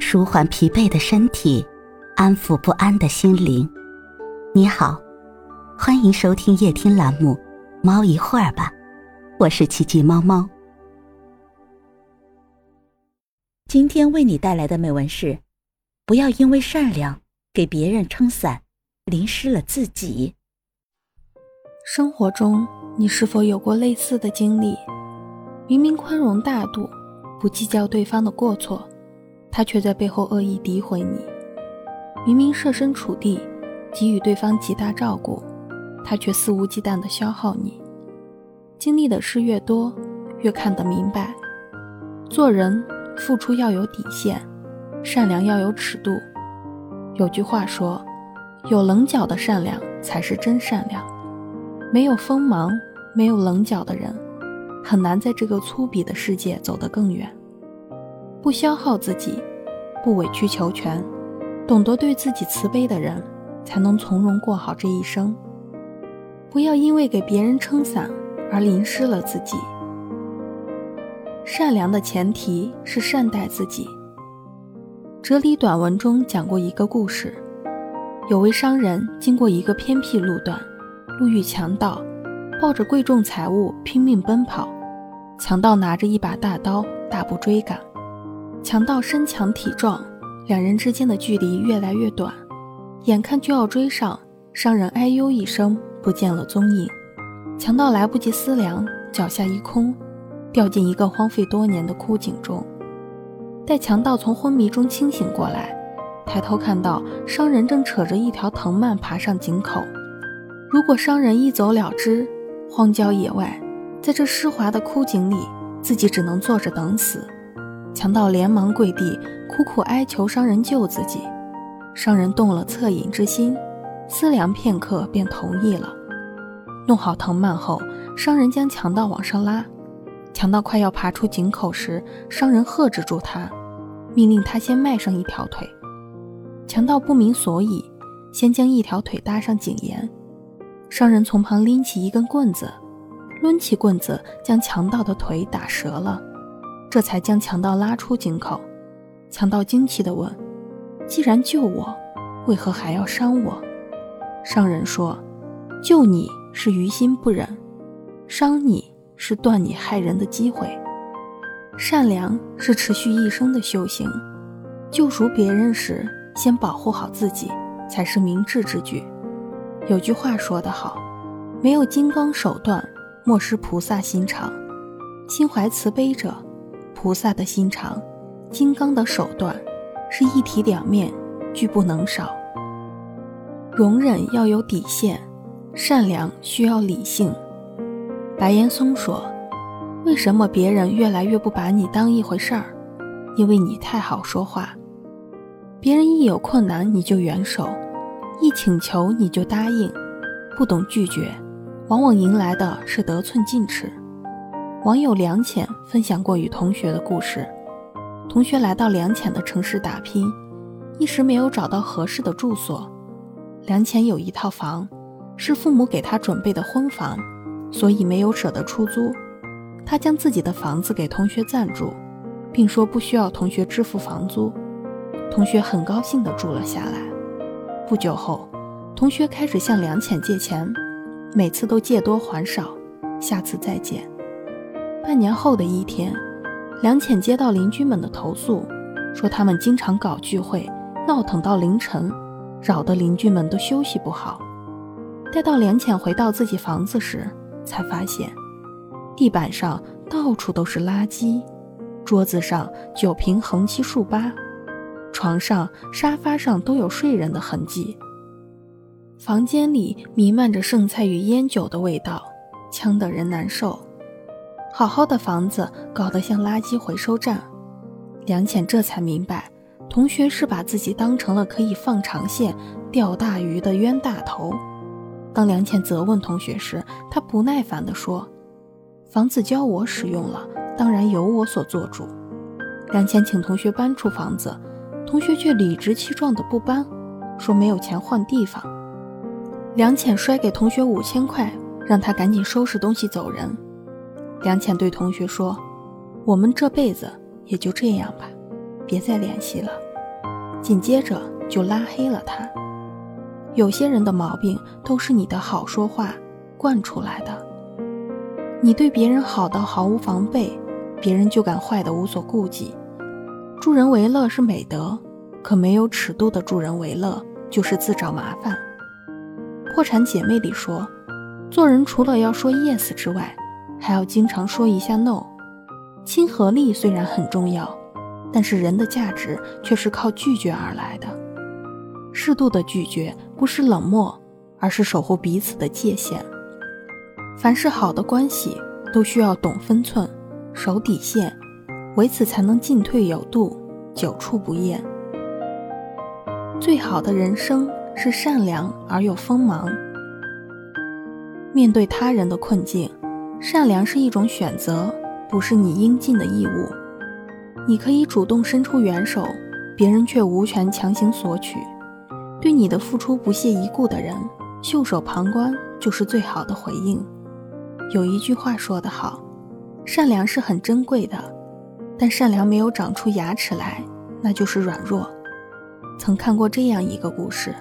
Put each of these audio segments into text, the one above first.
舒缓疲惫的身体，安抚不安的心灵。你好，欢迎收听夜听栏目《猫一会儿吧》，我是奇迹猫猫。今天为你带来的美文是：不要因为善良给别人撑伞，淋湿了自己。生活中，你是否有过类似的经历？明明宽容大度，不计较对方的过错。他却在背后恶意诋毁你，明明设身处地给予对方极大照顾，他却肆无忌惮地消耗你。经历的事越多，越看得明白，做人付出要有底线，善良要有尺度。有句话说：“有棱角的善良才是真善良。”没有锋芒、没有棱角的人，很难在这个粗鄙的世界走得更远。不消耗自己，不委曲求全，懂得对自己慈悲的人，才能从容过好这一生。不要因为给别人撑伞而淋湿了自己。善良的前提是善待自己。哲理短文中讲过一个故事：有位商人经过一个偏僻路段，路遇强盗，抱着贵重财物拼命奔跑，强盗拿着一把大刀，大步追赶。强盗身强体壮，两人之间的距离越来越短，眼看就要追上，商人哎呦一声，不见了踪影。强盗来不及思量，脚下一空，掉进一个荒废多年的枯井中。待强盗从昏迷中清醒过来，抬头看到商人正扯着一条藤蔓爬上井口。如果商人一走了之，荒郊野外，在这湿滑的枯井里，自己只能坐着等死。强盗连忙跪地，苦苦哀求商人救自己。商人动了恻隐之心，思量片刻便同意了。弄好藤蔓后，商人将强盗往上拉。强盗快要爬出井口时，商人喝止住他，命令他先迈上一条腿。强盗不明所以，先将一条腿搭上井沿。商人从旁拎起一根棍子，抡起棍子将强盗的腿打折了。这才将强盗拉出井口。强盗惊奇地问：“既然救我，为何还要伤我？”商人说：“救你是于心不忍，伤你是断你害人的机会。善良是持续一生的修行。救赎别人时，先保护好自己，才是明智之举。”有句话说得好：“没有金刚手段，莫失菩萨心肠。心怀慈悲者。”菩萨的心肠，金刚的手段，是一体两面，俱不能少。容忍要有底线，善良需要理性。白岩松说：“为什么别人越来越不把你当一回事儿？因为你太好说话。别人一有困难你就援手，一请求你就答应，不懂拒绝，往往迎来的是得寸进尺。”网友梁浅分享过与同学的故事：同学来到梁浅的城市打拼，一时没有找到合适的住所。梁浅有一套房，是父母给他准备的婚房，所以没有舍得出租。他将自己的房子给同学暂住，并说不需要同学支付房租。同学很高兴地住了下来。不久后，同学开始向梁浅借钱，每次都借多还少，下次再借。半年后的一天，梁浅接到邻居们的投诉，说他们经常搞聚会，闹腾到凌晨，扰得邻居们都休息不好。待到梁浅回到自己房子时，才发现地板上到处都是垃圾，桌子上酒瓶横七竖八，床上、沙发上都有睡人的痕迹，房间里弥漫着剩菜与烟酒的味道，呛得人难受。好好的房子搞得像垃圾回收站，梁浅这才明白，同学是把自己当成了可以放长线钓大鱼的冤大头。当梁浅责问同学时，他不耐烦地说：“房子交我使用了，当然由我所做主。”梁浅请同学搬出房子，同学却理直气壮的不搬，说没有钱换地方。梁浅摔给同学五千块，让他赶紧收拾东西走人。梁浅对同学说：“我们这辈子也就这样吧，别再联系了。”紧接着就拉黑了他。有些人的毛病都是你的好说话惯出来的。你对别人好到毫无防备，别人就敢坏的无所顾忌。助人为乐是美德，可没有尺度的助人为乐就是自找麻烦。破产姐妹里说，做人除了要说 yes 之外，还要经常说一下 no。亲和力虽然很重要，但是人的价值却是靠拒绝而来的。适度的拒绝不是冷漠，而是守护彼此的界限。凡是好的关系，都需要懂分寸、守底线，为此才能进退有度、久处不厌。最好的人生是善良而又锋芒。面对他人的困境，善良是一种选择。不是你应尽的义务，你可以主动伸出援手，别人却无权强行索取。对你的付出不屑一顾的人，袖手旁观就是最好的回应。有一句话说得好，善良是很珍贵的，但善良没有长出牙齿来，那就是软弱。曾看过这样一个故事：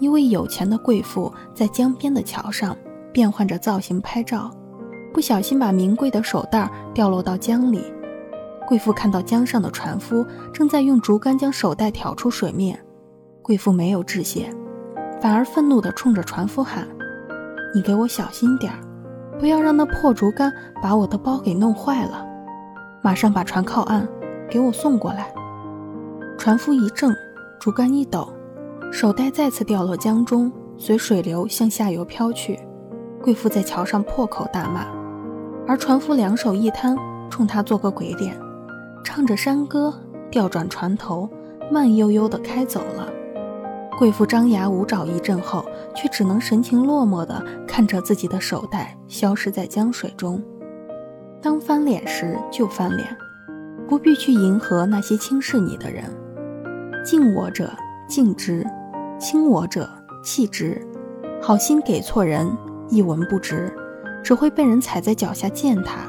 一位有钱的贵妇在江边的桥上变换着造型拍照。不小心把名贵的手袋掉落到江里，贵妇看到江上的船夫正在用竹竿将手袋挑出水面，贵妇没有致谢，反而愤怒地冲着船夫喊：“你给我小心点儿，不要让那破竹竿把我的包给弄坏了！马上把船靠岸，给我送过来。”船夫一怔，竹竿一抖，手袋再次掉落江中，随水流向下游飘去。贵妇在桥上破口大骂。而船夫两手一摊，冲他做个鬼脸，唱着山歌，调转船头，慢悠悠地开走了。贵妇张牙舞爪一阵后，却只能神情落寞地看着自己的手袋消失在江水中。当翻脸时就翻脸，不必去迎合那些轻视你的人。敬我者敬之，轻我者弃之。好心给错人，一文不值。只会被人踩在脚下践踏。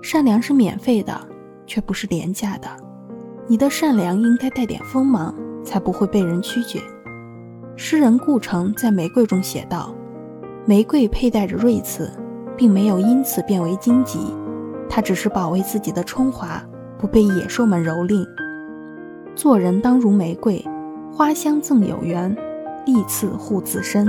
善良是免费的，却不是廉价的。你的善良应该带点锋芒，才不会被人曲解。诗人顾城在《玫瑰》中写道：“玫瑰佩戴着锐刺，并没有因此变为荆棘，它只是保卫自己的春华，不被野兽们蹂躏。做人当如玫瑰，花香赠有缘，利刺护自身。”